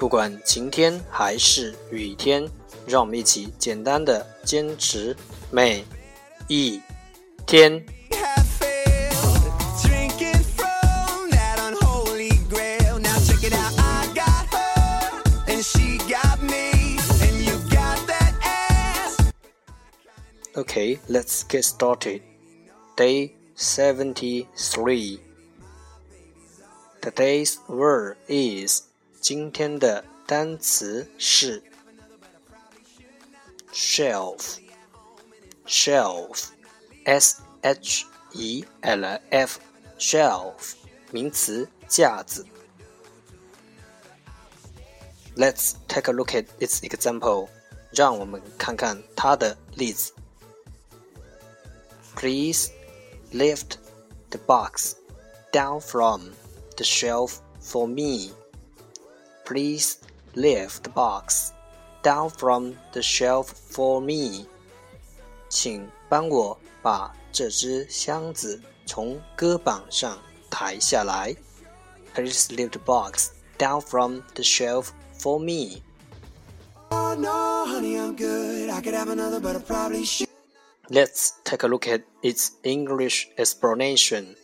不管晴天还是雨天，让我们一起简单的坚持每一天。Okay, let's get started. Day 73. Today's word is 今天的单词是 shelf shelf s h e l f shelf 名词架子。Let's take a look at its example. 让我们看看它的例子。Please lift the box down from the shelf for me. Please lift the box down from the shelf for me. 请帮我把这只箱子从搁板上抬下来。Please lift the box down from the shelf for me. Oh no, honey, I'm good. I could have another, but I probably should. Let's take a look at its English explanation.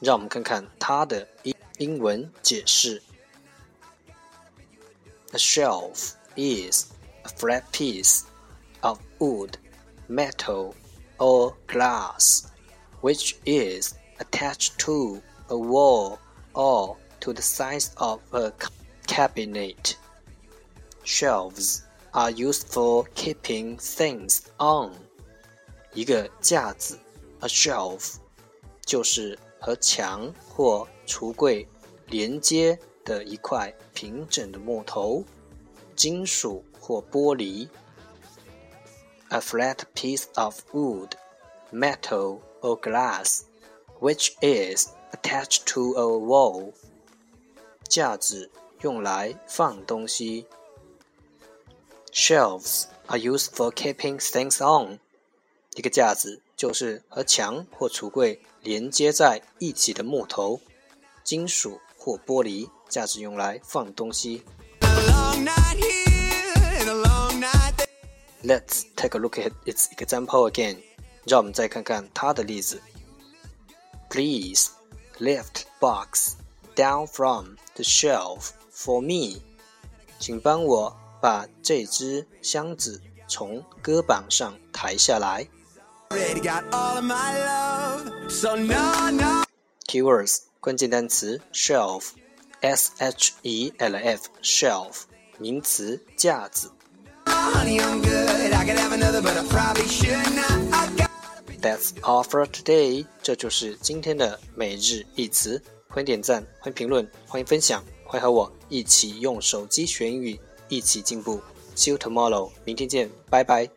让我们看看它的英英文解释。 A shelf is a flat piece of wood, metal, or glass, which is attached to a wall or to the sides of a cabinet. Shelves are used for keeping things on. 一个架子，a shelf，就是和墙或橱柜连接 的一块平整的木头、金属或玻璃。A flat piece of wood, metal or glass, which is attached to a wall。架子用来放东西。Shelves are used for keeping things on。一个架子就是和墙或橱柜连接在一起的木头、金属或玻璃架子，用来放东西。Let's take a look at its example again。让我们再看看它的例子。Please lift box down from the shelf for me。请帮我把这只箱子从搁板上抬下来。Keywords 关键单词 shelf，s h e l f shelf 名词架子。That's all for today，这就是今天的每日一词。欢迎点赞，欢迎评论，欢迎分享，欢迎和我一起用手机学英语，一起进步。See you tomorrow，明天见，拜拜。